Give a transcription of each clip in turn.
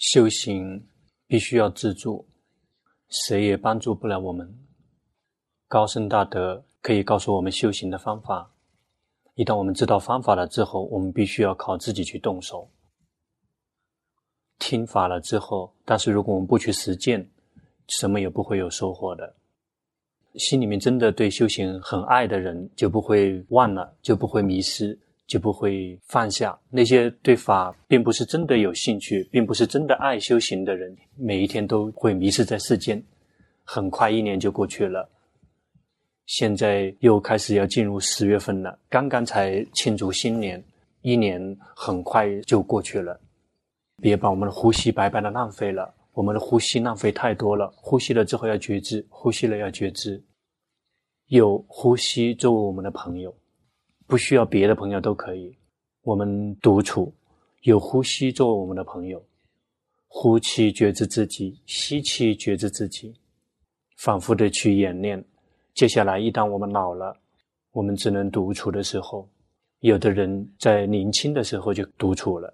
修行必须要自助，谁也帮助不了我们。高僧大德可以告诉我们修行的方法，一旦我们知道方法了之后，我们必须要靠自己去动手。听法了之后，但是如果我们不去实践，什么也不会有收获的。心里面真的对修行很爱的人，就不会忘了，就不会迷失。就不会放下那些对法并不是真的有兴趣，并不是真的爱修行的人，每一天都会迷失在世间。很快一年就过去了，现在又开始要进入十月份了，刚刚才庆祝新年，一年很快就过去了。别把我们的呼吸白白的浪费了，我们的呼吸浪费太多了。呼吸了之后要觉知，呼吸了要觉知，有呼吸作为我们的朋友。不需要别的朋友都可以，我们独处，有呼吸做我们的朋友，呼气觉知自己，吸气觉知自己，反复的去演练。接下来，一旦我们老了，我们只能独处的时候，有的人在年轻的时候就独处了，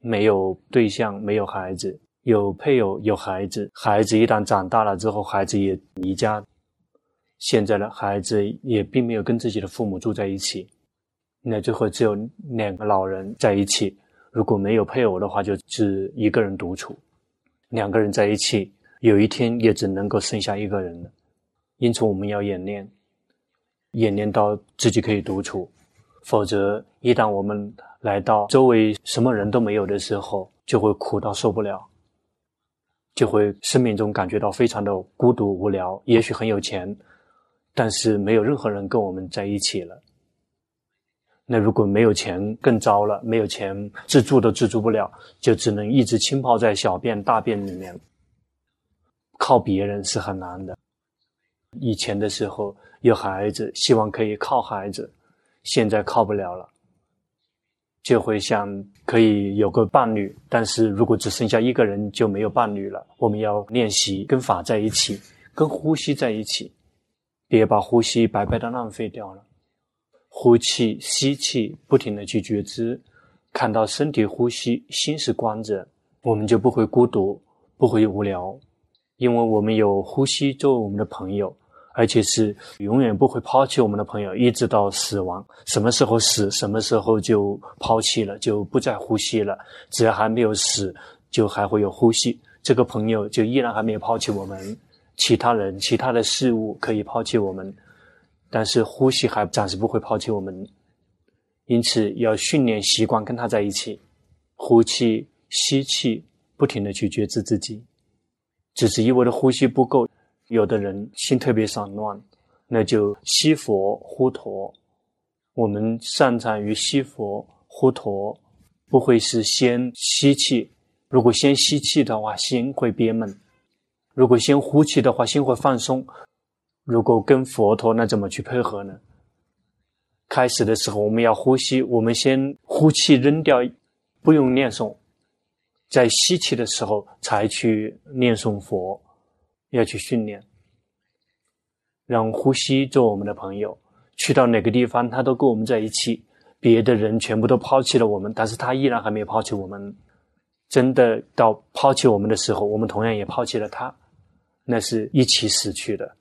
没有对象，没有孩子，有配偶，有孩子，孩子一旦长大了之后，孩子也离家。现在的孩子也并没有跟自己的父母住在一起，那最后只有两个老人在一起。如果没有配偶的话，就只一个人独处。两个人在一起，有一天也只能够剩下一个人了。因此，我们要演练，演练到自己可以独处。否则，一旦我们来到周围什么人都没有的时候，就会苦到受不了，就会生命中感觉到非常的孤独无聊。也许很有钱。但是没有任何人跟我们在一起了。那如果没有钱，更糟了。没有钱，自助都自助不了，就只能一直浸泡在小便、大便里面。靠别人是很难的。以前的时候有孩子，希望可以靠孩子，现在靠不了了，就会想可以有个伴侣。但是如果只剩下一个人，就没有伴侣了。我们要练习跟法在一起，跟呼吸在一起。别把呼吸白白的浪费掉了，呼气、吸气，不停的去觉知，看到身体呼吸，心是关着，我们就不会孤独，不会无聊，因为我们有呼吸作为我们的朋友，而且是永远不会抛弃我们的朋友，一直到死亡。什么时候死，什么时候就抛弃了，就不再呼吸了。只要还没有死，就还会有呼吸，这个朋友就依然还没有抛弃我们。其他人、其他的事物可以抛弃我们，但是呼吸还暂时不会抛弃我们，因此要训练习惯跟他在一起，呼气、吸气，不停的去觉知自己。只是一味的呼吸不够，有的人心特别散乱，那就吸佛呼陀。我们擅长于吸佛呼陀，不会是先吸气，如果先吸气的话，心会憋闷。如果先呼气的话，心会放松。如果跟佛陀，那怎么去配合呢？开始的时候，我们要呼吸，我们先呼气扔掉，不用念诵，在吸气的时候才去念诵佛，要去训练，让呼吸做我们的朋友。去到哪个地方，他都跟我们在一起。别的人全部都抛弃了我们，但是他依然还没有抛弃我们。真的到抛弃我们的时候，我们同样也抛弃了他。那是一起死去的，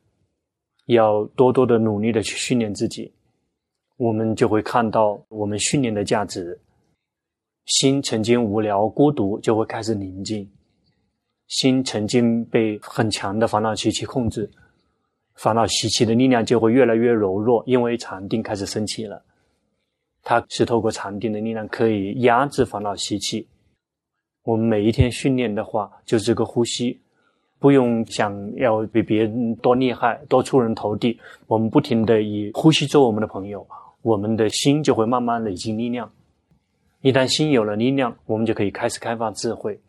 要多多的努力的去训练自己，我们就会看到我们训练的价值。心曾经无聊孤独，就会开始宁静；心曾经被很强的烦恼习气控制，烦恼习气的力量就会越来越柔弱，因为禅定开始升起了。它是透过禅定的力量可以压制烦恼习气。我们每一天训练的话，就是这个呼吸。不用想要比别人多厉害，多出人头地。我们不停地以呼吸做我们的朋友，我们的心就会慢慢累积力量。一旦心有了力量，我们就可以开始开发智慧。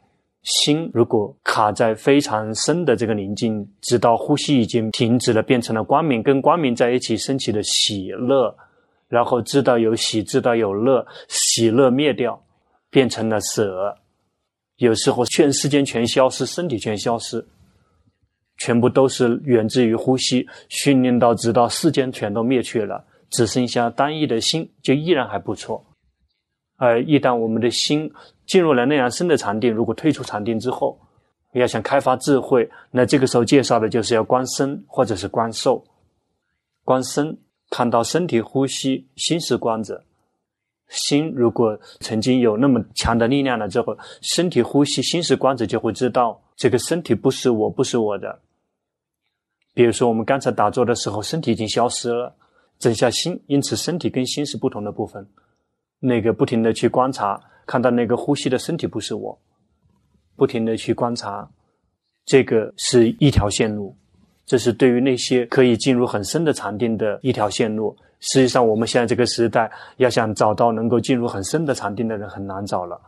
心如果卡在非常深的这个宁静，直到呼吸已经停止了，变成了光明，跟光明在一起升起的喜乐，然后知道有喜，知道有乐，喜乐灭掉，变成了舍。有时候全世间全消失，身体全消失。全部都是源自于呼吸，训练到直到世间全都灭去了，只剩下单一的心，就依然还不错。而一旦我们的心进入了那样深的禅定，如果退出禅定之后，要想开发智慧，那这个时候介绍的就是要观身或者是观受。观身，看到身体呼吸，心是观者。心如果曾经有那么强的力量了之后，身体呼吸，心是观者，就会知道这个身体不是我，不是我的。比如说，我们刚才打坐的时候，身体已经消失了，整下心，因此身体跟心是不同的部分。那个不停的去观察，看到那个呼吸的身体不是我，不停的去观察，这个是一条线路。这是对于那些可以进入很深的禅定的一条线路。实际上，我们现在这个时代，要想找到能够进入很深的禅定的人，很难找了。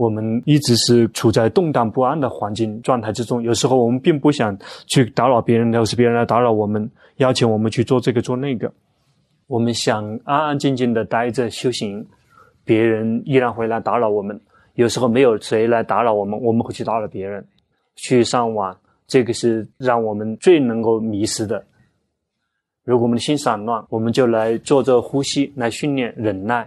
我们一直是处在动荡不安的环境状态之中，有时候我们并不想去打扰别人，都是别人来打扰我们，邀请我们去做这个做那个。我们想安安静静的待着修行，别人依然会来打扰我们。有时候没有谁来打扰我们，我们会去打扰别人，去上网。这个是让我们最能够迷失的。如果我们的心散乱，我们就来做这呼吸，来训练忍耐。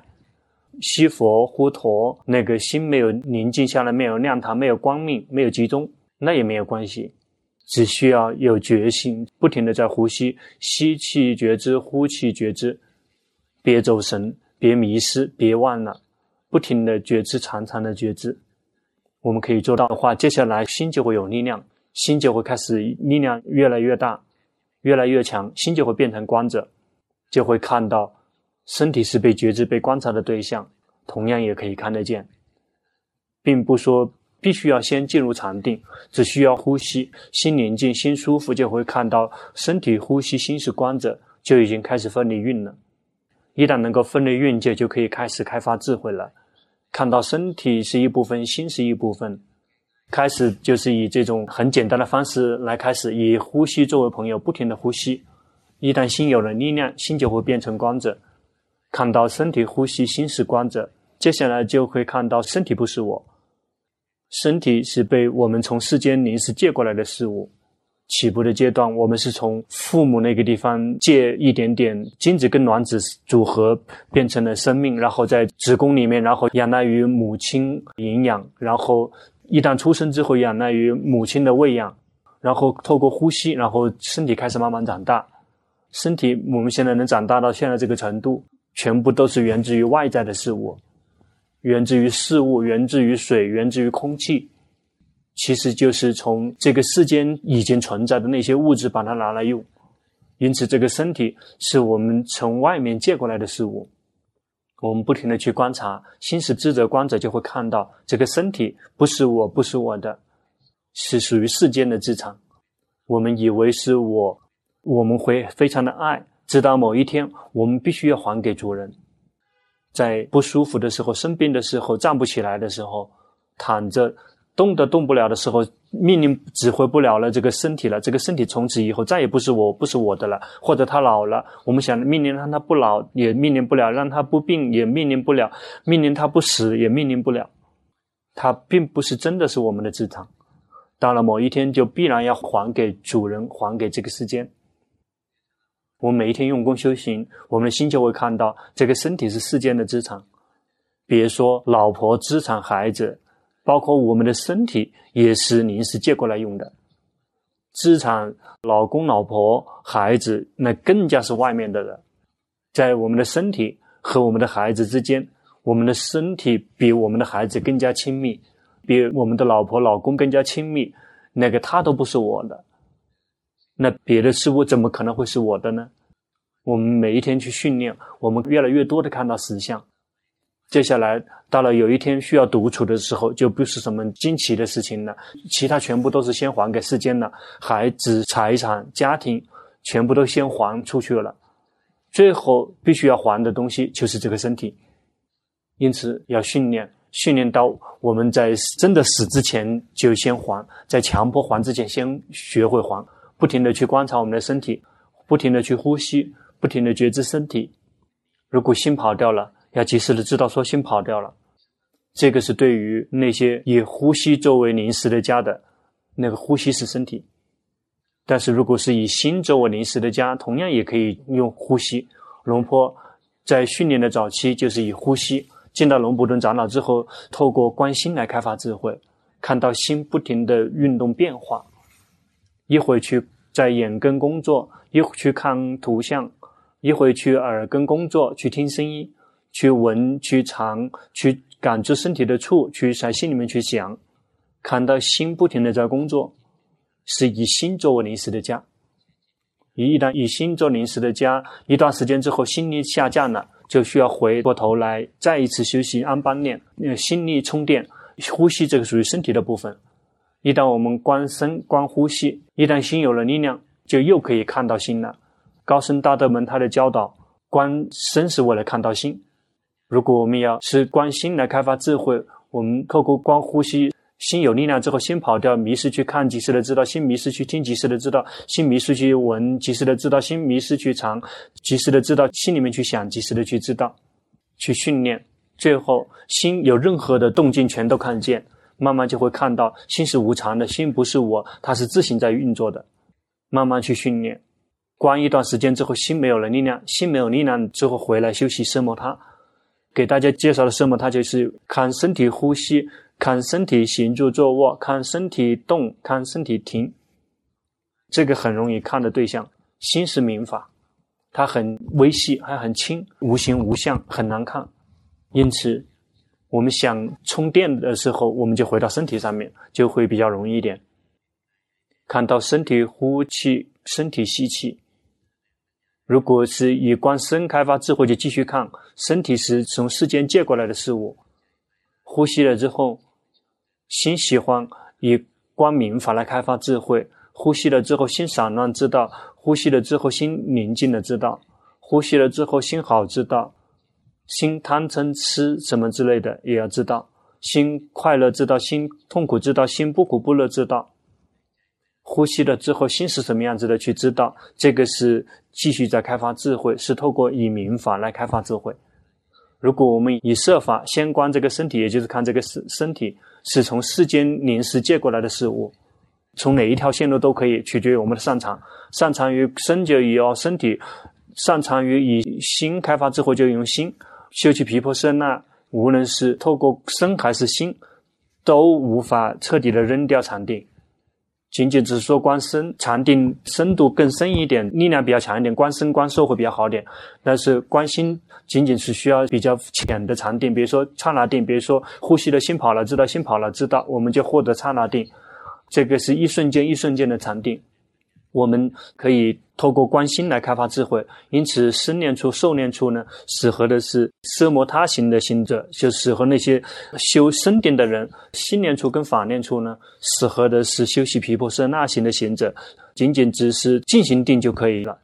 吸佛呼陀，那个心没有宁静下来，没有亮堂，没有光明，没有集中，那也没有关系。只需要有决心，不停的在呼吸，吸气觉知，呼气觉知，别走神，别迷失，别忘了，不停的觉知，长长的觉知。我们可以做到的话，接下来心就会有力量。心就会开始力量越来越大，越来越强，心就会变成光者，就会看到身体是被觉知、被观察的对象，同样也可以看得见，并不说必须要先进入禅定，只需要呼吸，心宁静、心舒服，就会看到身体呼吸，心是观者，就已经开始分离运了。一旦能够分离运界，就可以开始开发智慧了，看到身体是一部分，心是一部分。开始就是以这种很简单的方式来开始，以呼吸作为朋友，不停的呼吸。一旦心有了力量，心就会变成光者，看到身体呼吸，心是观者。接下来就会看到身体不是我，身体是被我们从世间临时借过来的事物。起步的阶段，我们是从父母那个地方借一点点精子跟卵子组合变成了生命，然后在子宫里面，然后仰赖于母亲营养，然后。一旦出生之后，仰赖于母亲的喂养，然后透过呼吸，然后身体开始慢慢长大。身体我们现在能长大到现在这个程度，全部都是源自于外在的事物，源自于事物，源自于水，源自于空气，其实就是从这个世间已经存在的那些物质把它拿来用。因此，这个身体是我们从外面借过来的事物。我们不停地去观察，心是智者观者，就会看到这个身体不是我，不是我的，是属于世间的资产。我们以为是我，我们会非常的爱，直到某一天，我们必须要还给主人。在不舒服的时候、生病的时候、站不起来的时候、躺着。动都动不了的时候，命令指挥不了了，这个身体了，这个身体从此以后再也不是我，不是我的了。或者他老了，我们想命令让他不老，也命令不了；让他不病，也命令不了；命令他不死，也命令不了。他并不是真的是我们的资产，到了某一天，就必然要还给主人，还给这个世界。我们每一天用功修行，我们的心就会看到这个身体是世间的资产。别说老婆、资产、孩子。包括我们的身体也是临时借过来用的，资产、老公、老婆、孩子，那更加是外面的人。在我们的身体和我们的孩子之间，我们的身体比我们的孩子更加亲密，比我们的老婆、老公更加亲密。那个他都不是我的，那别的事物怎么可能会是我的呢？我们每一天去训练，我们越来越多的看到实相。接下来到了有一天需要独处的时候，就不是什么惊奇的事情了。其他全部都是先还给世间了，孩子、财产、家庭，全部都先还出去了。最后必须要还的东西就是这个身体。因此要训练，训练到我们在真的死之前就先还，在强迫还之前先学会还，不停地去观察我们的身体，不停地去呼吸，不停地觉知身体。如果心跑掉了，要及时的知道说心跑掉了，这个是对于那些以呼吸作为临时的家的，那个呼吸是身体。但是如果是以心作为临时的家，同样也可以用呼吸。龙坡在训练的早期就是以呼吸，见到龙普顿长老之后，透过观心来开发智慧，看到心不停的运动变化，一会去在眼根工作，一会去看图像，一会去耳根工作，去听声音，去闻，去尝，去感知身体的触，去在心里面去想，看到心不停的在工作，是以心作为临时的家。一旦以心做临时的家，一段时间之后，心力下降了，就需要回过头来再一次休息安般念，心力充电，呼吸这个属于身体的部分。一旦我们观身观呼吸，一旦心有了力量，就又可以看到心了。高僧大德们他的教导，观身是为了看到心。如果我们要是观心来开发智慧，我们透过观呼吸。心有力量之后，心跑掉，迷失去看，及时的知道；心迷失去。听，及时的知道；心迷失去闻，及时的知道；心迷失去尝，及时的知道；心里面去想，及时的去知道，去训练。最后，心有任何的动静，全都看见，慢慢就会看到，心是无常的，心不是我，它是自行在运作的。慢慢去训练，关一段时间之后，心没有了力量，心没有力量之后回来休息奢摩他。给大家介绍的奢摩他就是看身体呼吸。看身体行住坐卧，看身体动，看身体停，这个很容易看的对象。心是明法，它很微细，还很轻，无形无相，很难看。因此，我们想充电的时候，我们就回到身体上面，就会比较容易一点。看到身体呼气，身体吸气。如果是以观身开发智慧，就继续看身体是从世间借过来的事物。呼吸了之后。心喜欢以光明法来开发智慧，呼吸了之后心散乱知道，呼吸了之后心宁静的知道，呼吸了之后心好知道，心贪嗔痴什么之类的也要知道，心快乐知道，心痛苦知道，心不苦不乐知道，呼吸了之后心是什么样子的去知道，这个是继续在开发智慧，是透过以明法来开发智慧。如果我们以色法先观这个身体，也就是看这个身身体。是从世间临时借过来的事物，从哪一条线路都可以，取决于我们的擅长。擅长于身就以身体，擅长于以心开发智慧就用心。修习皮婆舍那，无论是透过身还是心，都无法彻底的扔掉禅定。仅仅只是说观身禅定深度更深一点，力量比较强一点，观身观受会比较好点。但是观心仅仅是需要比较浅的禅定，比如说刹那定，比如说呼吸的心跑了，知道心跑了，知道我们就获得刹那定，这个是一瞬间一瞬间的禅定。我们可以透过观心来开发智慧，因此身念处、受念处呢，适合的是奢摩他行的行者，就适合那些修身定的人；心念处跟法念处呢，适合的是修习毗婆舍那行的行者，仅仅只是进行定就可以了。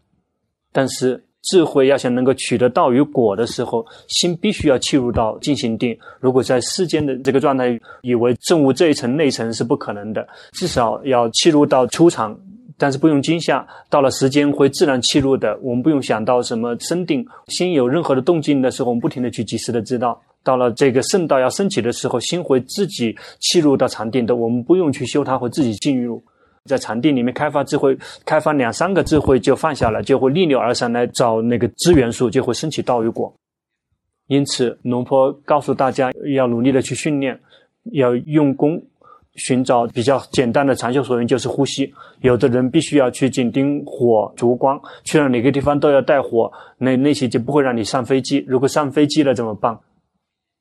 但是智慧要想能够取得道与果的时候，心必须要契入到进行定。如果在世间的这个状态，以为证悟这一层内层是不可能的，至少要契入到初场。但是不用惊吓，到了时间会自然契入的。我们不用想到什么生定，心有任何的动静的时候，我们不停的去及时的知道。到了这个圣道要升起的时候，心会自己契入到禅定的。我们不用去修它，会自己进入。在禅定里面开发智慧，开发两三个智慧就放下了，就会逆流而上来找那个资源数，就会升起道与果。因此，龙婆告诉大家要努力的去训练，要用功。寻找比较简单的禅修所用就是呼吸。有的人必须要去紧盯火烛光，去到哪个地方都要带火，那那些就不会让你上飞机。如果上飞机了怎么办？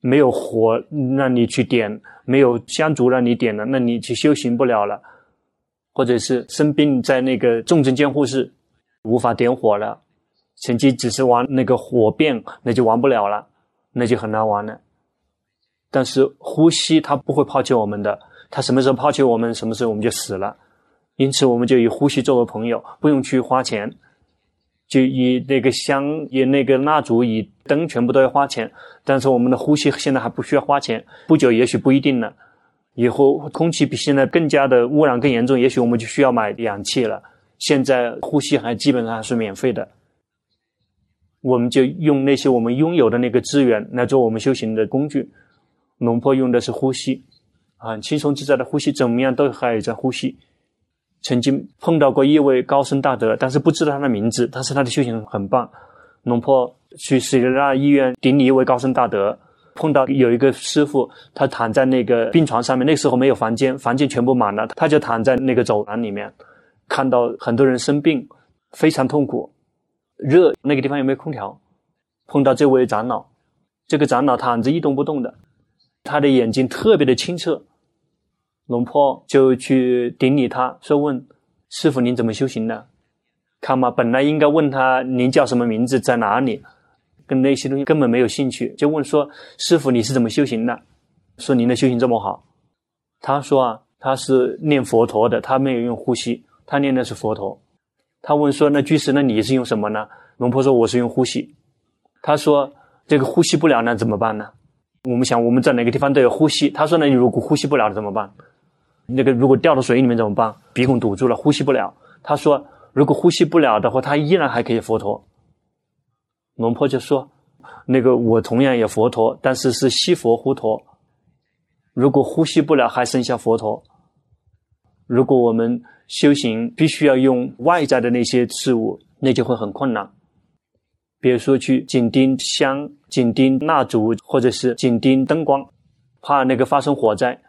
没有火让你去点，没有香烛让你点了，那你去修行不了了。或者是生病在那个重症监护室，无法点火了，前期只是玩那个火变，那就玩不了了，那就很难玩了。但是呼吸它不会抛弃我们的。他什么时候抛弃我们，什么时候我们就死了。因此，我们就以呼吸作为朋友，不用去花钱，就以那个香、以那个蜡烛、以灯，全部都要花钱。但是，我们的呼吸现在还不需要花钱，不久也许不一定了。以后空气比现在更加的污染更严重，也许我们就需要买氧气了。现在呼吸还基本上是免费的，我们就用那些我们拥有的那个资源来做我们修行的工具。龙婆用的是呼吸。很轻松自在的呼吸，怎么样都还在呼吸。曾经碰到过一位高僧大德，但是不知道他的名字，但是他的修行很棒。龙婆去斯里兰卡医院顶礼一位高僧大德，碰到有一个师傅，他躺在那个病床上面，那时候没有房间，房间全部满了，他就躺在那个走廊里面，看到很多人生病，非常痛苦，热，那个地方有没有空调？碰到这位长老，这个长老躺着一动不动的，他的眼睛特别的清澈，龙婆就去顶礼他，说问师傅您怎么修行的？看嘛，本来应该问他您叫什么名字，在哪里？跟那些东西根本没有兴趣，就问说：“师傅，你是怎么修行的？”说：“您的修行这么好。”他说：“啊，他是念佛陀的，他没有用呼吸，他念的是佛陀。”他问说：“那居士，那你是用什么呢？”龙婆说：“我是用呼吸。”他说：“这个呼吸不了，那怎么办呢？”我们想，我们在哪个地方都有呼吸。他说：“那你如果呼吸不了怎么办？那个如果掉到水里面怎么办？鼻孔堵住了，呼吸不了。”他说：“如果呼吸不了的话，他依然还可以佛陀。”龙婆就说：“那个我同样也佛陀，但是是西佛呼陀。如果呼吸不了，还剩下佛陀。如果我们修行必须要用外在的那些事物，那就会很困难。比如说去紧盯香、紧盯蜡烛，或者是紧盯灯光，怕那个发生火灾，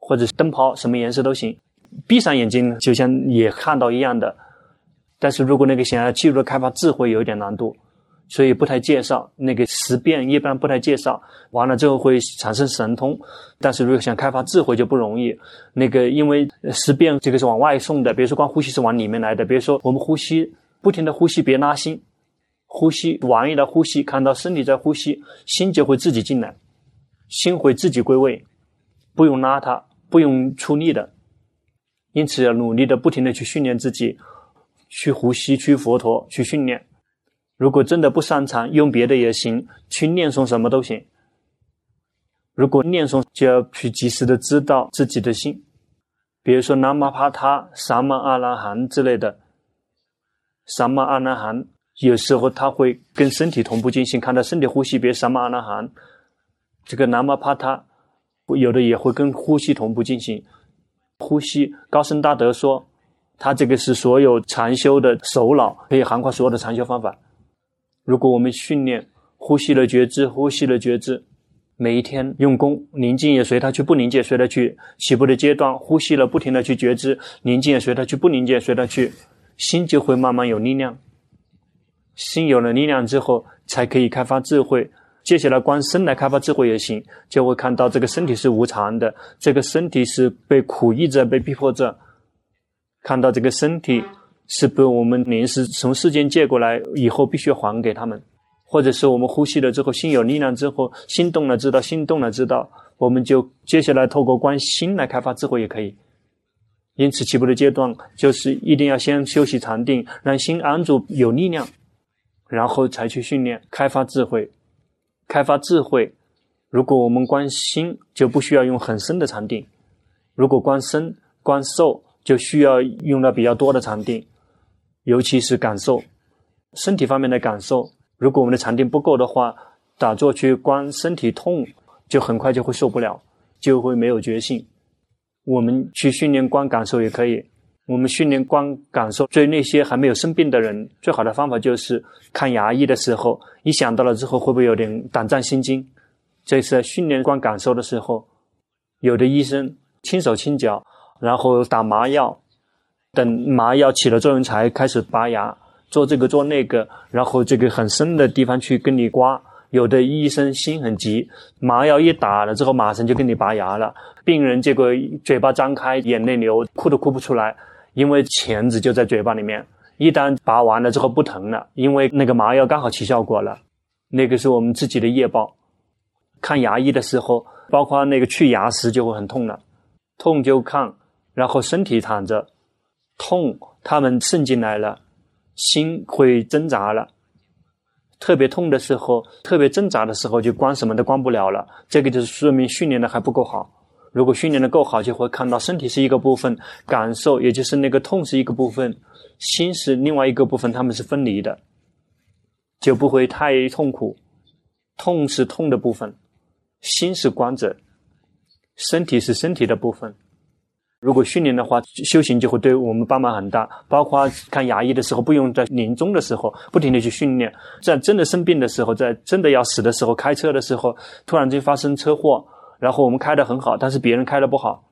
或者是灯泡什么颜色都行，闭上眼睛就像也看到一样的。但是如果那个想要进入开发智慧，有一点难度。”所以不太介绍那个识变，一般不太介绍。完了之后会产生神通，但是如果想开发智慧就不容易。那个因为识变这个是往外送的，比如说光呼吸是往里面来的。比如说我们呼吸，不停的呼吸，别拉心，呼吸玩意的呼吸，看到身体在呼吸，心就会自己进来，心会自己归位，不用拉它，不用出力的。因此要努力的不停的去训练自己，去呼吸，去佛陀，去训练。如果真的不擅长，用别的也行，去念诵什么都行。如果念诵，就要去及时的知道自己的心，比如说南无帕他、萨玛阿拉含之类的。萨玛阿拉含有时候他会跟身体同步进行，看到身体呼吸，别萨玛阿拉含。这个南无帕他有的也会跟呼吸同步进行。呼吸，高僧大德说，他这个是所有禅修的首脑，可以涵盖所有的禅修方法。如果我们训练呼吸的觉知，呼吸的觉知，每一天用功，宁静也随他去，不宁静随他去。起步的阶段，呼吸了，不停的去觉知，宁静也随他去，不宁静也随他去，心就会慢慢有力量。心有了力量之后，才可以开发智慧。接下来观身来开发智慧也行，就会看到这个身体是无常的，这个身体是被苦役着，被逼迫着，看到这个身体。是被我们临时从世间借过来，以后必须还给他们，或者是我们呼吸了之后，心有力量之后，心动了知道，心动了知道，我们就接下来透过观心来开发智慧也可以。因此起步的阶段就是一定要先休息禅定，让心安住有力量，然后才去训练开发智慧。开发智慧，如果我们观心就不需要用很深的禅定，如果观身观受就需要用到比较多的禅定。尤其是感受身体方面的感受，如果我们的禅定不够的话，打坐去观身体痛，就很快就会受不了，就会没有觉性。我们去训练观感受也可以。我们训练观感受，对那些还没有生病的人，最好的方法就是看牙医的时候，一想到了之后，会不会有点胆战心惊？这是训练观感受的时候，有的医生轻手轻脚，然后打麻药。等麻药起了作用，才开始拔牙，做这个做那个，然后这个很深的地方去跟你刮。有的医生心很急，麻药一打了之后，马上就给你拔牙了。病人结果嘴巴张开，眼泪流，哭都哭不出来，因为钳子就在嘴巴里面。一旦拔完了之后不疼了，因为那个麻药刚好起效果了。那个是我们自己的业报。看牙医的时候，包括那个去牙时就会很痛了，痛就看，然后身体躺着。痛，他们渗进来了，心会挣扎了。特别痛的时候，特别挣扎的时候，就关什么都关不了了。这个就是说明训练的还不够好。如果训练的够好，就会看到身体是一个部分，感受也就是那个痛是一个部分，心是另外一个部分，他们是分离的，就不会太痛苦。痛是痛的部分，心是观者，身体是身体的部分。如果训练的话，修行就会对我们帮忙很大。包括看牙医的时候，不用在临终的时候不停地去训练，在真的生病的时候，在真的要死的时候，开车的时候，突然间发生车祸，然后我们开的很好，但是别人开的不好，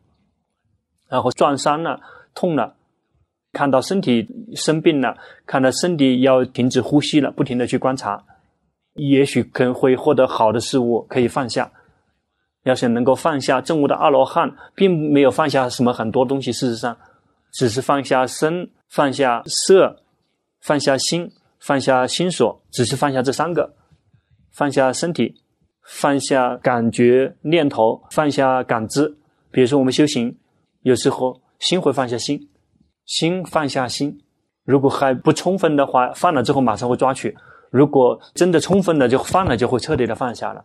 然后撞伤了、痛了，看到身体生病了，看到身体要停止呼吸了，不停的去观察，也许可能会获得好的事物，可以放下。要是能够放下证悟的阿罗汉，并没有放下什么很多东西。事实上，只是放下身、放下色、放下心、放下心所，只是放下这三个：放下身体、放下感觉念头、放下感知。比如说，我们修行，有时候心会放下心，心放下心。如果还不充分的话，放了之后马上会抓取；如果真的充分了，就放了，就会彻底的放下了。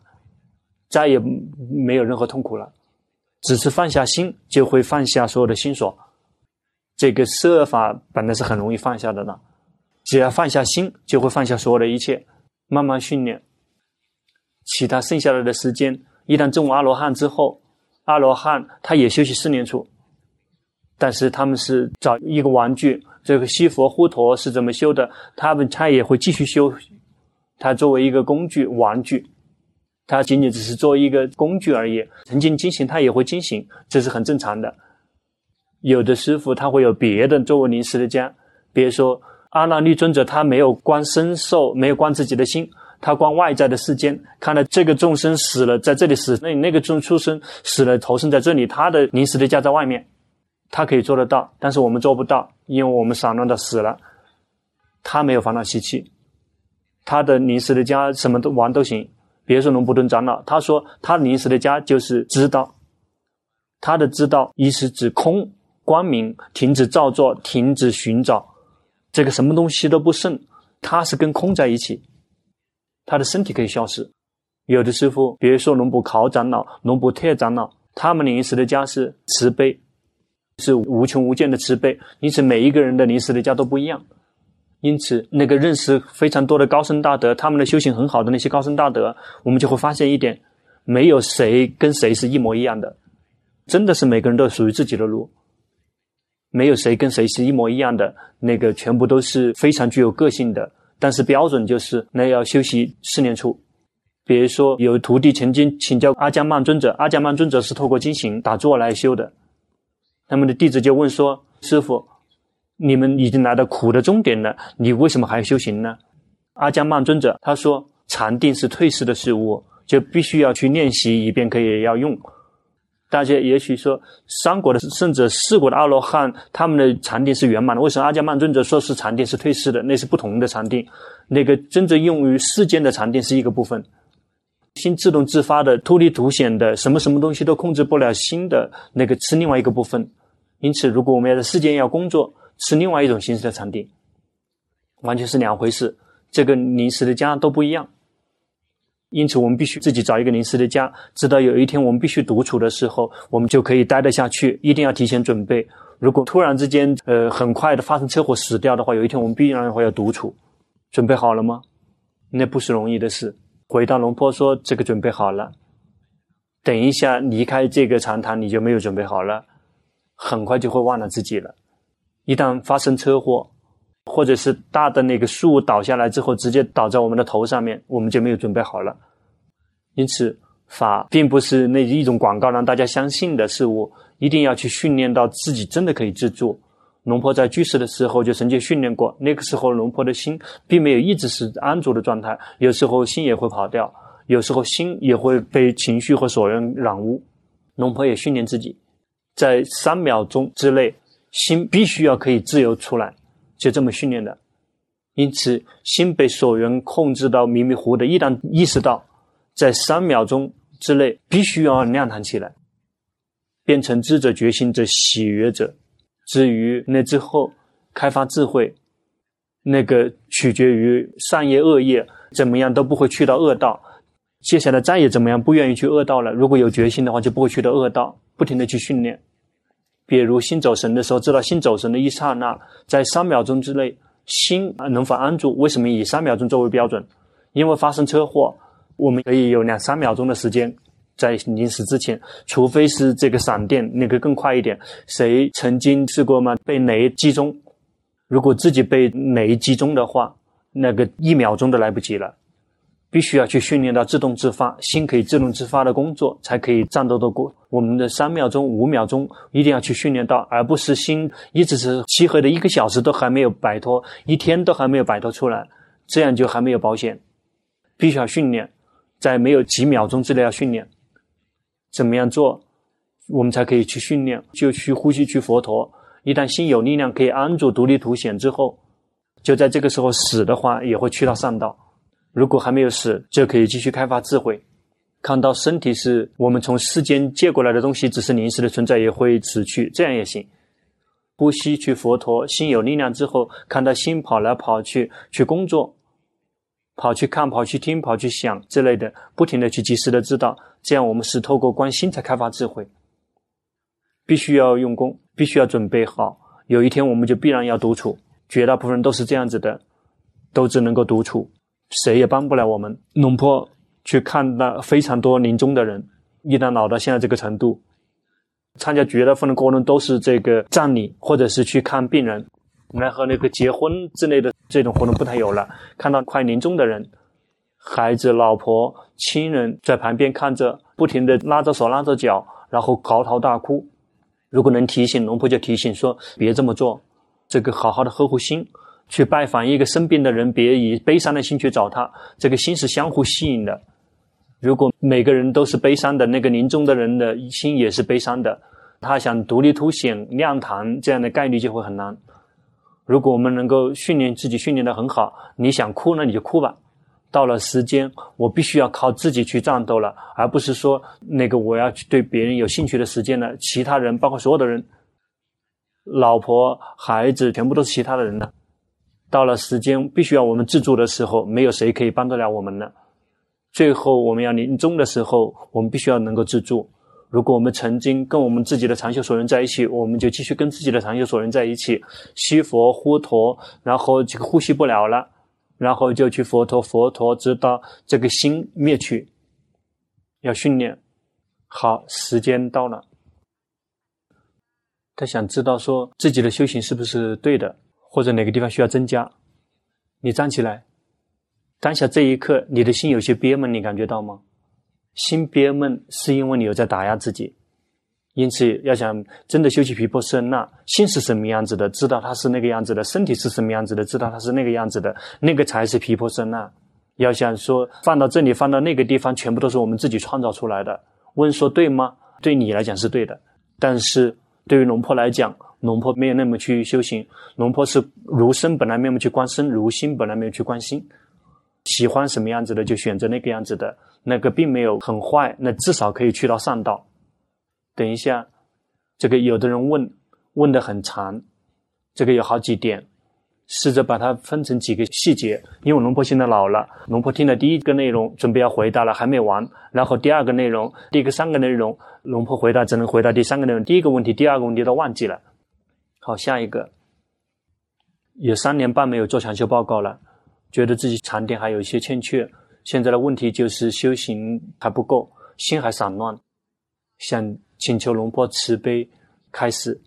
再也没有任何痛苦了，只是放下心，就会放下所有的心所。这个设法本来是很容易放下的呢，只要放下心，就会放下所有的一切。慢慢训练，其他剩下来的时间，一旦证悟阿罗汉之后，阿罗汉他也休息四年处，但是他们是找一个玩具，这个西佛护陀是怎么修的，他们他也会继续修，他作为一个工具玩具。他仅仅只是做一个工具而已，曾经进行，他也会进行，这是很正常的。有的师傅他会有别的作为临时的家，比如说阿那律尊者，他没有观身受，没有观自己的心，他观外在的世间，看到这个众生死了，在这里死，那那个众畜生死了，投生在这里，他的临时的家在外面，他可以做得到，但是我们做不到，因为我们散乱的死了，他没有烦恼习气，他的临时的家什么都玩都行。比如说龙普顿长老，他说他临时的家就是知道，他的知道意思指空光明，停止造作，停止寻找，这个什么东西都不剩，他是跟空在一起，他的身体可以消失。有的师傅，比如说龙普考长老、龙普特长老，他们临时的家是慈悲，是无穷无尽的慈悲，因此每一个人的临时的家都不一样。因此，那个认识非常多的高僧大德，他们的修行很好的那些高僧大德，我们就会发现一点：没有谁跟谁是一模一样的，真的是每个人都属于自己的路，没有谁跟谁是一模一样的，那个全部都是非常具有个性的。但是标准就是，那要修习四念处。比如说，有徒弟曾经请教阿姜曼尊者，阿姜曼尊者是透过经行打坐来修的，他们的弟子就问说：“师傅。”你们已经来到苦的终点了，你为什么还要修行呢？阿姜曼尊者他说：“禅定是退失的事物，就必须要去练习，以便可以要用。”大家也许说，三果的甚至四果的阿罗汉，他们的禅定是圆满的。为什么阿姜曼尊者说是禅定是退失的？那是不同的禅定。那个真正用于世间的禅定是一个部分，心自动自发的、突离凸显的，什么什么东西都控制不了心的那个是另外一个部分。因此，如果我们要在世间要工作，是另外一种形式的禅定，完全是两回事。这个临时的家都不一样，因此我们必须自己找一个临时的家，直到有一天我们必须独处的时候，我们就可以待得下去。一定要提前准备。如果突然之间，呃，很快的发生车祸死掉的话，有一天我们必然会要独处。准备好了吗？那不是容易的事。回到龙坡说，这个准备好了。等一下离开这个禅堂，你就没有准备好了，很快就会忘了自己了。一旦发生车祸，或者是大的那个树倒下来之后，直接倒在我们的头上面，我们就没有准备好了。因此，法并不是那一种广告让大家相信的事物，一定要去训练到自己真的可以自助。龙婆在居士的时候就曾经训练过，那个时候龙婆的心并没有一直是安住的状态，有时候心也会跑掉，有时候心也会被情绪和所缘染污。龙婆也训练自己，在三秒钟之内。心必须要可以自由出来，就这么训练的。因此，心被所缘控制到迷迷糊的，一旦意识到，在三秒钟之内必须要亮堂起来，变成知者觉心者喜悦者。至于那之后开发智慧，那个取决于善业恶业怎么样都不会去到恶道。接下来再也怎么样不愿意去恶道了。如果有决心的话，就不会去到恶道，不停的去训练。比如心走神的时候，知道心走神的一刹那，在三秒钟之内，心能否安住？为什么以三秒钟作为标准？因为发生车祸，我们可以有两三秒钟的时间在临死之前，除非是这个闪电那个更快一点。谁曾经试过吗？被雷击中，如果自己被雷击中的话，那个一秒钟都来不及了。必须要去训练到自动自发，心可以自动自发的工作，才可以战斗得过。我们的三秒钟、五秒钟一定要去训练到，而不是心一直是漆黑的一个小时都还没有摆脱，一天都还没有摆脱出来，这样就还没有保险。必须要训练，在没有几秒钟之内要训练。怎么样做，我们才可以去训练？就去呼吸，去佛陀。一旦心有力量，可以安住独立凸显之后，就在这个时候死的话，也会去到上道。如果还没有死，就可以继续开发智慧，看到身体是我们从世间借过来的东西，只是临时的存在，也会死去，这样也行。呼吸去佛陀，心有力量之后，看到心跑来跑去，去工作，跑去看，跑去听，跑去想之类的，不停的去及时的知道，这样我们是透过观心才开发智慧。必须要用功，必须要准备好，有一天我们就必然要独处，绝大部分人都是这样子的，都只能够独处。谁也帮不了我们。龙婆去看到非常多临终的人，一旦老到现在这个程度，参加绝大部分的过程都是这个葬礼，或者是去看病人，然后那个结婚之类的这种活动不太有了。看到快临终的人，孩子、老婆、亲人在旁边看着，不停的拉着手、拉着脚，然后嚎啕大哭。如果能提醒龙婆，就提醒说别这么做，这个好好的呵护心。去拜访一个生病的人，别以悲伤的心去找他。这个心是相互吸引的。如果每个人都是悲伤的，那个临终的人的心也是悲伤的。他想独立凸显亮堂，这样的概率就会很难。如果我们能够训练自己，训练的很好，你想哭那，你就哭吧。到了时间，我必须要靠自己去战斗了，而不是说那个我要去对别人有兴趣的时间了。其他人，包括所有的人，老婆、孩子，全部都是其他的人了。到了时间必须要我们自助的时候，没有谁可以帮得了我们了。最后我们要临终的时候，我们必须要能够自助。如果我们曾经跟我们自己的长袖所人在一起，我们就继续跟自己的长袖所人在一起，吸佛呼陀，然后这个呼吸不了了，然后就去佛陀佛陀，直到这个心灭去。要训练好，时间到了。他想知道说自己的修行是不是对的。或者哪个地方需要增加，你站起来，当下这一刻，你的心有些憋闷，你感觉到吗？心憋闷是因为你有在打压自己，因此要想真的修习毗婆舍那，心是什么样子的，知道它是那个样子的；身体是什么样子的，知道它是那个样子的，那个才是毗婆舍那。要想说放到这里，放到那个地方，全部都是我们自己创造出来的。问说对吗？对你来讲是对的，但是对于龙婆来讲。龙婆没有那么去修行，龙婆是如身本来面目去观身，如心本来面目去观心。喜欢什么样子的就选择那个样子的，那个并没有很坏，那至少可以去到善道。等一下，这个有的人问，问得很长，这个有好几点，试着把它分成几个细节。因为龙婆现在老了，龙婆听了第一个内容，准备要回答了，还没完。然后第二个内容，第一个三个内容，龙婆回答只能回答第三个内容，第一个问题、第二个问题都忘记了。好，下一个，有三年半没有做禅修报告了，觉得自己禅定还有一些欠缺。现在的问题就是修行还不够，心还散乱，想请求龙婆慈悲开始。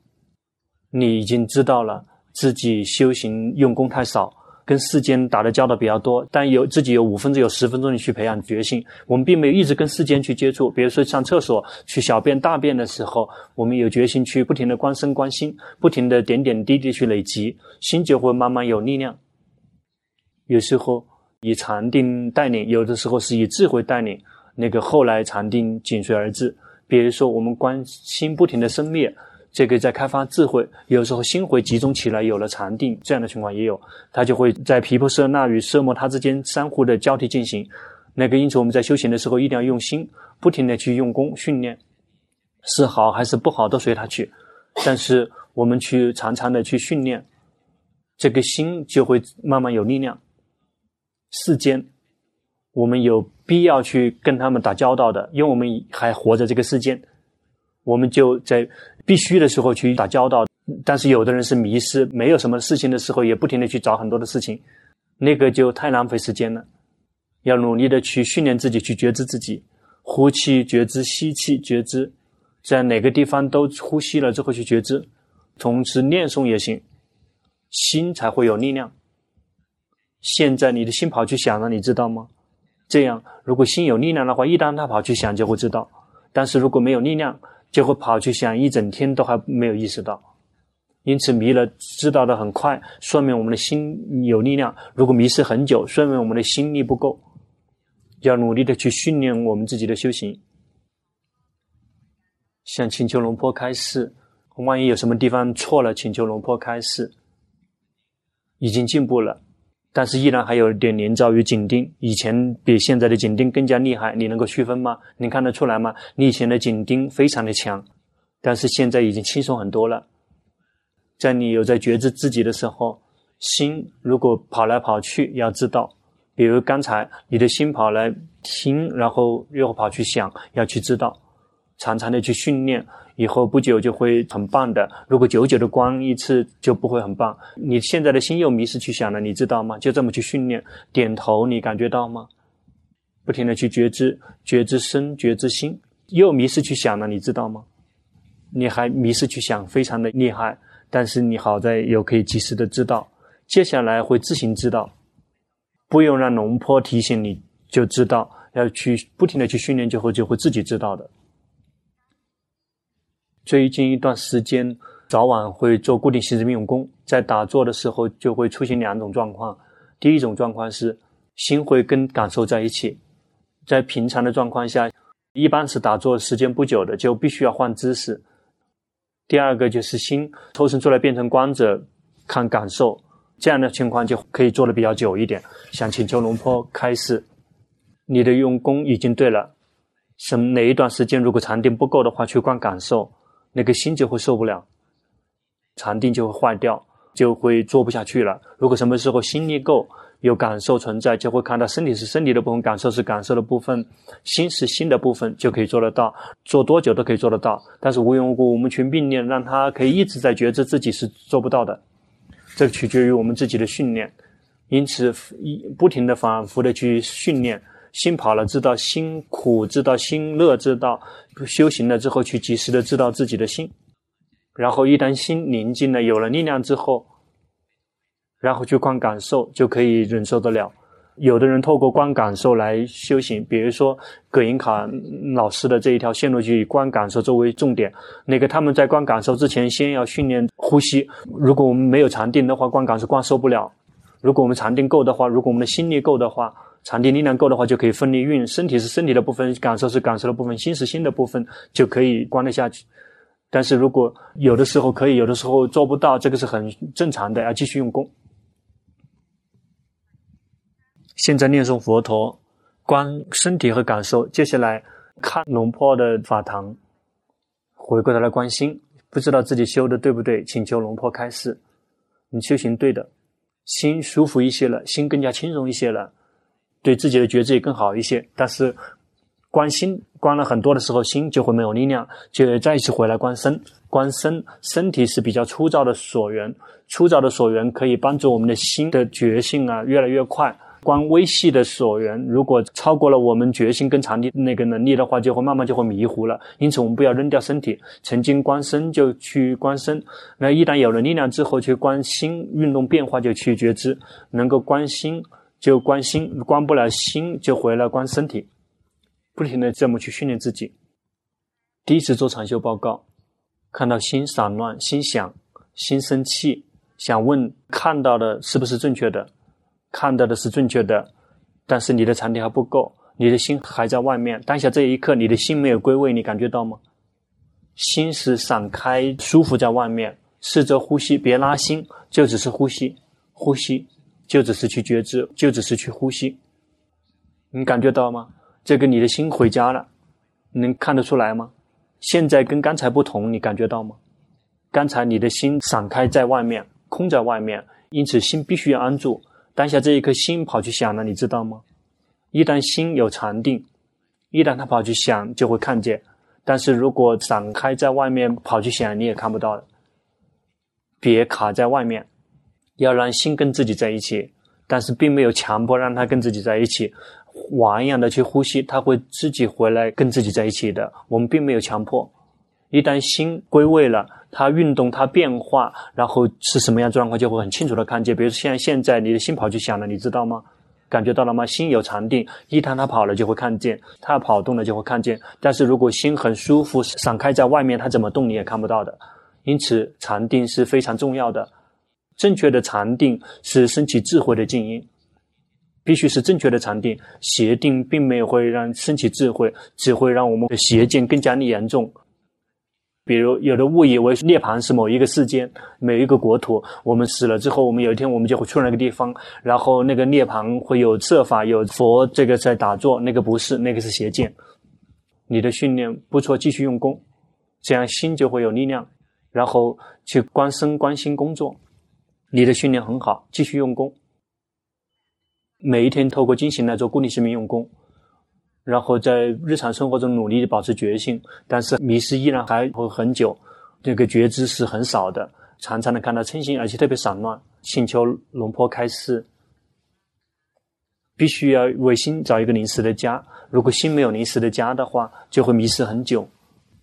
你已经知道了自己修行用功太少。跟世间打的交道比较多，但有自己有五分之有十分钟你去培养决心。我们并没有一直跟世间去接触，比如说上厕所、去小便、大便的时候，我们有决心去不停的观身观心，不停的点点滴滴去累积，心就会慢慢有力量。有时候以禅定带领，有的时候是以智慧带领，那个后来禅定紧随而至。比如说我们观心不停的生灭。这个在开发智慧，有时候心会集中起来，有了禅定，这样的情况也有，它就会在毗婆舍那与奢摩他之间相互的交替进行。那个因此我们在修行的时候一定要用心，不停的去用功训练，是好还是不好都随他去，但是我们去常常的去训练，这个心就会慢慢有力量。世间，我们有必要去跟他们打交道的，因为我们还活在这个世间，我们就在。必须的时候去打交道，但是有的人是迷失，没有什么事情的时候，也不停的去找很多的事情，那个就太浪费时间了。要努力的去训练自己，去觉知自己，呼气觉知，吸气觉知，在哪个地方都呼吸了之后去觉知，同时念诵也行，心才会有力量。现在你的心跑去想了，你知道吗？这样，如果心有力量的话，一旦他跑去想，就会知道；但是如果没有力量，就会跑去想一整天都还没有意识到。因此迷了，知道的很快，说明我们的心有力量；如果迷失很久，说明我们的心力不够。要努力的去训练我们自己的修行，向请求龙婆开示。万一有什么地方错了，请求龙婆开示。已经进步了，但是依然还有点连招与紧盯。以前比现在的紧盯更加厉害，你能够区分吗？你看得出来吗？你以前的紧盯非常的强，但是现在已经轻松很多了。在你有在觉知自己的时候，心如果跑来跑去，要知道。比如刚才你的心跑来听，然后又跑去想，要去知道，常常的去训练，以后不久就会很棒的。如果久久的观一次就不会很棒。你现在的心又迷失去想了，你知道吗？就这么去训练，点头，你感觉到吗？不停的去觉知，觉知身，觉知心，又迷失去想了，你知道吗？你还迷失去想，非常的厉害，但是你好在有可以及时的知道，接下来会自行知道。不用让龙婆提醒你，就知道要去不停的去训练，就会就会自己知道的。最近一段时间，早晚会做固定行持密用功，在打坐的时候就会出现两种状况。第一种状况是心会跟感受在一起，在平常的状况下，一般是打坐时间不久的，就必须要换姿势。第二个就是心抽身出来变成观者，看感受。这样的情况就可以做得比较久一点。想请求龙坡开示，你的用功已经对了。什么哪一段时间如果禅定不够的话，去观感受，那个心就会受不了，禅定就会坏掉，就会做不下去了。如果什么时候心力够，有感受存在，就会看到身体是身体的部分，感受是感受的部分，心是心的部分，就可以做得到。做多久都可以做得到。但是无缘无故我们去命令，让他可以一直在觉知自己是做不到的。这取决于我们自己的训练，因此一不停的反复的去训练，心跑了知道心苦，知道心乐，知道修行了之后去及时的知道自己的心，然后一旦心宁静了，有了力量之后，然后去观感受，就可以忍受得了。有的人透过观感受来修行，比如说葛银卡老师的这一条线路，就以观感受作为重点。那个他们在观感受之前，先要训练呼吸。如果我们没有禅定的话，观感受观受不了；如果我们禅定够的话，如果我们的心力够的话，禅定力量够的话，就可以分离运。身体是身体的部分，感受是感受的部分，心是心的部分，就可以观得下去。但是如果有的时候可以，有的时候做不到，这个是很正常的，要继续用功。现在念诵佛陀，观身体和感受。接下来看龙婆的法堂，回过头来观心，不知道自己修的对不对，请求龙婆开示。你修行对的，心舒服一些了，心更加轻松一些了，对自己的觉知也更好一些。但是观心观了很多的时候，心就会没有力量，就再一次回来观身。观身，身体是比较粗糙的所缘，粗糙的所缘可以帮助我们的心的觉性啊越来越快。观微细的所缘，如果超过了我们决心跟禅定那个能力的话，就会慢慢就会迷糊了。因此，我们不要扔掉身体，曾经观身就去观身。那一旦有了力量之后，去观心运动变化，就去觉知。能够观心就观心，观不了心就回来观身体，不停的这么去训练自己。第一次做禅修报告，看到心散乱、心想、心生气，想问看到的是不是正确的？看到的是正确的，但是你的禅定还不够，你的心还在外面。当下这一刻，你的心没有归位，你感觉到吗？心是散开、舒服在外面，试着呼吸，别拉心，就只是呼吸，呼吸，就只是去觉知，就只是去呼吸。你感觉到吗？这个你的心回家了，能看得出来吗？现在跟刚才不同，你感觉到吗？刚才你的心散开在外面，空在外面，因此心必须要安住。当下这一颗心跑去想了，你知道吗？一旦心有禅定，一旦他跑去想，就会看见。但是如果展开在外面跑去想，你也看不到了。别卡在外面，要让心跟自己在一起，但是并没有强迫让他跟自己在一起。玩一样的去呼吸，他会自己回来跟自己在一起的。我们并没有强迫。一旦心归位了，它运动，它变化，然后是什么样状况，就会很清楚的看见。比如说，现在现在你的心跑去想了，你知道吗？感觉到了吗？心有禅定，一旦它跑了，就会看见；它跑动了，就会看见。但是如果心很舒服，散开在外面，它怎么动你也看不到的。因此，禅定是非常重要的。正确的禅定是升起智慧的静音，必须是正确的禅定。邪定并没有会让升起智慧，只会让我们的邪见更加的严重。比如，有的误以为涅槃是某一个世间、某一个国土。我们死了之后，我们有一天我们就会去那个地方，然后那个涅槃会有设法有佛这个在打坐，那个不是，那个是邪见。你的训练不错，继续用功，这样心就会有力量，然后去观身观心工作。你的训练很好，继续用功。每一天透过经行来做固定性命用功。然后在日常生活中努力的保持觉性，但是迷失依然还会很久，这个觉知是很少的，常常的看到嗔心，而且特别散乱。请求龙坡开示，必须要为心找一个临时的家。如果心没有临时的家的话，就会迷失很久，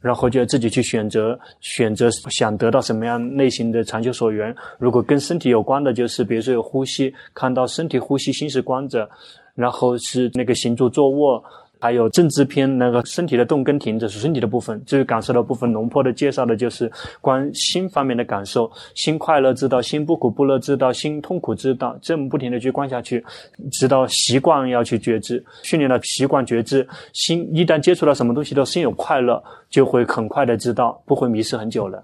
然后就要自己去选择，选择想得到什么样类型的长久所缘。如果跟身体有关的，就是比如说有呼吸，看到身体呼吸，心是观者，然后是那个行住坐卧。还有正知篇那个身体的动跟停，这是身体的部分。至于感受的部分，龙坡的介绍的就是关心方面的感受。心快乐知道，心不苦不乐知道，心痛苦知道，这么不停的去观下去，直到习惯要去觉知，训练了习惯觉知。心一旦接触到什么东西都心有快乐，就会很快的知道，不会迷失很久了。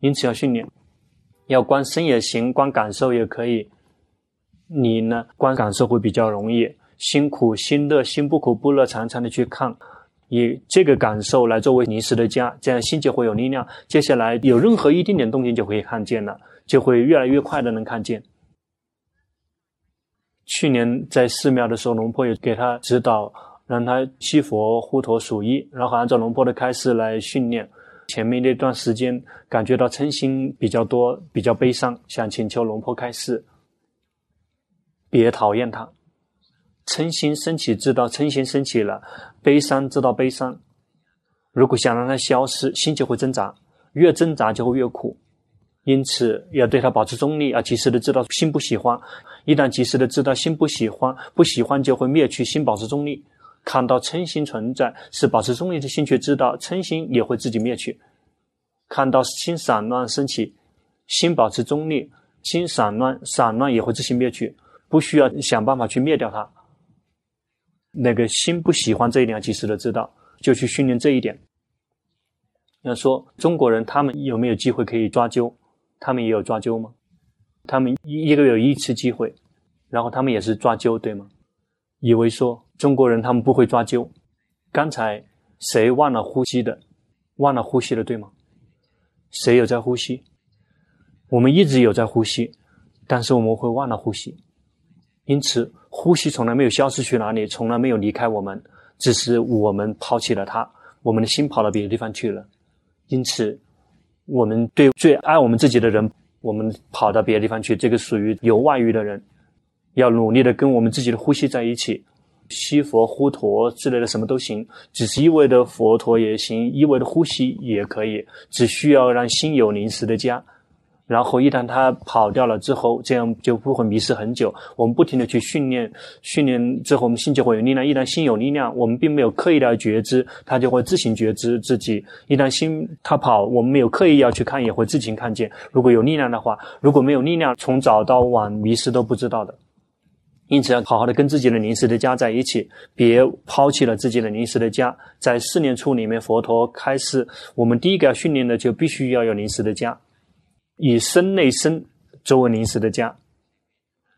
因此要训练，要观身也行，观感受也可以。你呢，观感受会比较容易。心苦心乐，心不苦不乐，常常的去看，以这个感受来作为临时的家，这样心就会有力量。接下来有任何一丁点动静就可以看见了，就会越来越快的能看见。去年在寺庙的时候，龙婆也给他指导，让他吸佛护陀数一，然后按照龙婆的开示来训练。前面那段时间感觉到嗔心比较多，比较悲伤，想请求龙婆开示，别讨厌他。嗔心升起，知道嗔心升起了；悲伤，知道悲伤。如果想让它消失，心就会挣扎，越挣扎就会越苦。因此，要对它保持中立，要及时的知道心不喜欢。一旦及时的知道心不喜欢，不喜欢就会灭去，心保持中立。看到嗔心存在，是保持中立的心却知道嗔心也会自己灭去。看到心散乱升起，心保持中立，心散乱，散乱也会自行灭去，不需要想办法去灭掉它。那个心不喜欢这一点，要及时的知道，就去训练这一点。要说中国人，他们有没有机会可以抓阄？他们也有抓阄吗？他们一一个月有一次机会，然后他们也是抓阄，对吗？以为说中国人他们不会抓阄。刚才谁忘了呼吸的？忘了呼吸了，对吗？谁有在呼吸？我们一直有在呼吸，但是我们会忘了呼吸。因此，呼吸从来没有消失去哪里，从来没有离开我们，只是我们抛弃了它，我们的心跑到别的地方去了。因此，我们对最爱我们自己的人，我们跑到别的地方去，这个属于有外遇的人，要努力的跟我们自己的呼吸在一起，吸佛呼陀之类的什么都行，只是一味的佛陀也行，一味的呼吸也可以，只需要让心有临时的家。然后一旦他跑掉了之后，这样就不会迷失很久。我们不停地去训练，训练之后，我们心就会有力量。一旦心有力量，我们并没有刻意的觉知，他就会自行觉知自己。一旦心他跑，我们没有刻意要去看，也会自行看见。如果有力量的话，如果没有力量，从早到晚迷失都不知道的。因此，要好好的跟自己的临时的家在一起，别抛弃了自己的临时的家。在四念处里面，佛陀开示，我们第一个要训练的就必须要有临时的家。以身内身作为临时的家，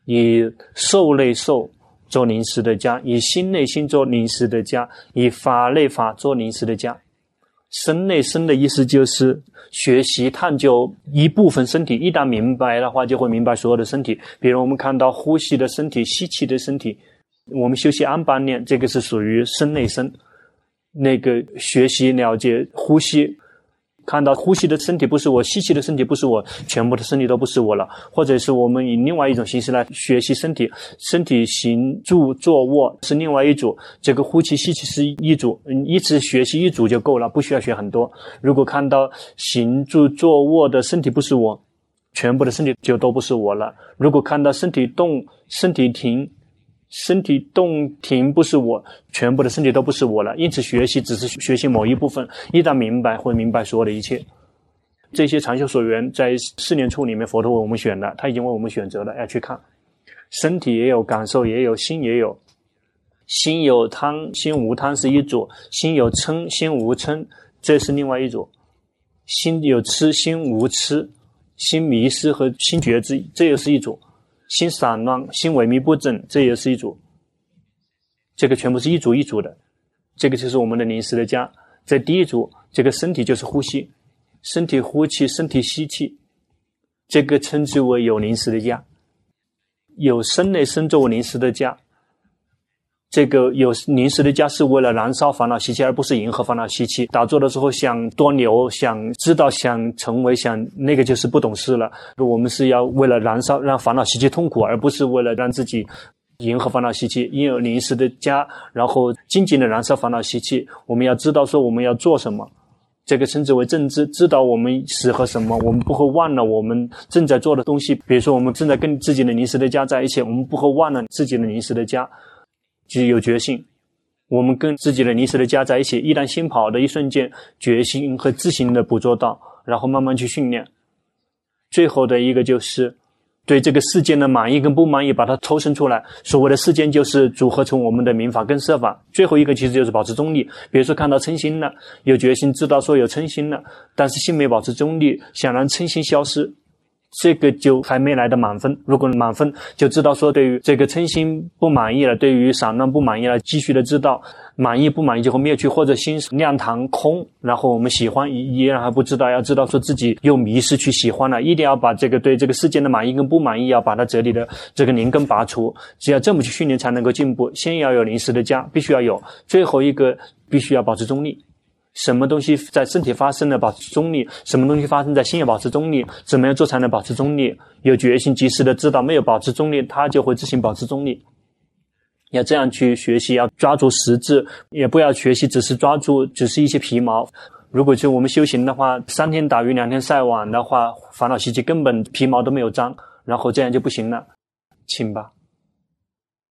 以受内受做临时的家，以心内心做临时的家，以法内法做临时的家。身内身的意思就是学习探究一部分身体，一旦明白的话，就会明白所有的身体。比如我们看到呼吸的身体、吸气的身体，我们修习安般念，这个是属于身内身。那个学习了解呼吸。看到呼吸的身体不是我，吸气的身体不是我，全部的身体都不是我了。或者是我们以另外一种形式来学习身体，身体行住坐卧是另外一组，这个呼气吸气是一组，嗯，一次学习一组就够了，不需要学很多。如果看到行住坐卧的身体不是我，全部的身体就都不是我了。如果看到身体动，身体停。身体动停不是我，全部的身体都不是我了。因此，学习只是学习某一部分。一旦明白，会明白所有的一切。这些长修所缘在四念处里面，佛陀为我们选的，他已经为我们选择了，要去看。身体也有感受，也有心也有。心有贪，心无贪是一组；心有嗔，心无嗔，这是另外一组。心有痴，心无痴；心迷失和心觉知，这又是一组。心散乱，心萎靡不振，这也是一组。这个全部是一组一组的，这个就是我们的临时的家。在第一组，这个身体就是呼吸，身体呼气，身体吸气，这个称之为有临时的家，有身内身作为临时的家。这个有临时的家是为了燃烧烦恼习气，而不是迎合烦恼习气。打坐的时候想多牛，想知道，想成为，想那个就是不懂事了。我们是要为了燃烧，让烦恼习气痛苦，而不是为了让自己迎合烦恼习气。因有临时的家，然后静静的燃烧烦恼习气。我们要知道说我们要做什么，这个称之为正知，知道我们适合什么，我们不会忘了我们正在做的东西。比如说我们正在跟自己的临时的家在一起，我们不会忘了自己的临时的家。即有觉性，我们跟自己的临时的家在一起，一旦心跑的一瞬间，觉性和自行的捕捉到，然后慢慢去训练。最后的一个就是对这个事件的满意跟不满意，把它抽身出来。所谓的事件，就是组合成我们的民法跟色法。最后一个其实就是保持中立。比如说看到称心了，有决心知道说有称心了，但是心没保持中立，想让称心消失。这个就还没来的满分。如果满分，就知道说对于这个称心不满意了，对于散乱不满意了，继续的知道满意不满意就会灭去，或者心亮堂空，然后我们喜欢依然还不知道，要知道说自己又迷失去喜欢了，一定要把这个对这个世间的满意跟不满意，要把它这里的这个灵根拔除。只要这么去训练，才能够进步。先要有临时的家，必须要有。最后一个，必须要保持中立。什么东西在身体发生的保持中立？什么东西发生在心也保持中立？怎么样做才能保持中立？有决心，及时的知道，没有保持中立，他就会自行保持中立。要这样去学习，要抓住实质，也不要学习只是抓住只是一些皮毛。如果就我们修行的话，三天打鱼两天晒网的话，烦恼习气根本皮毛都没有脏，然后这样就不行了，请吧。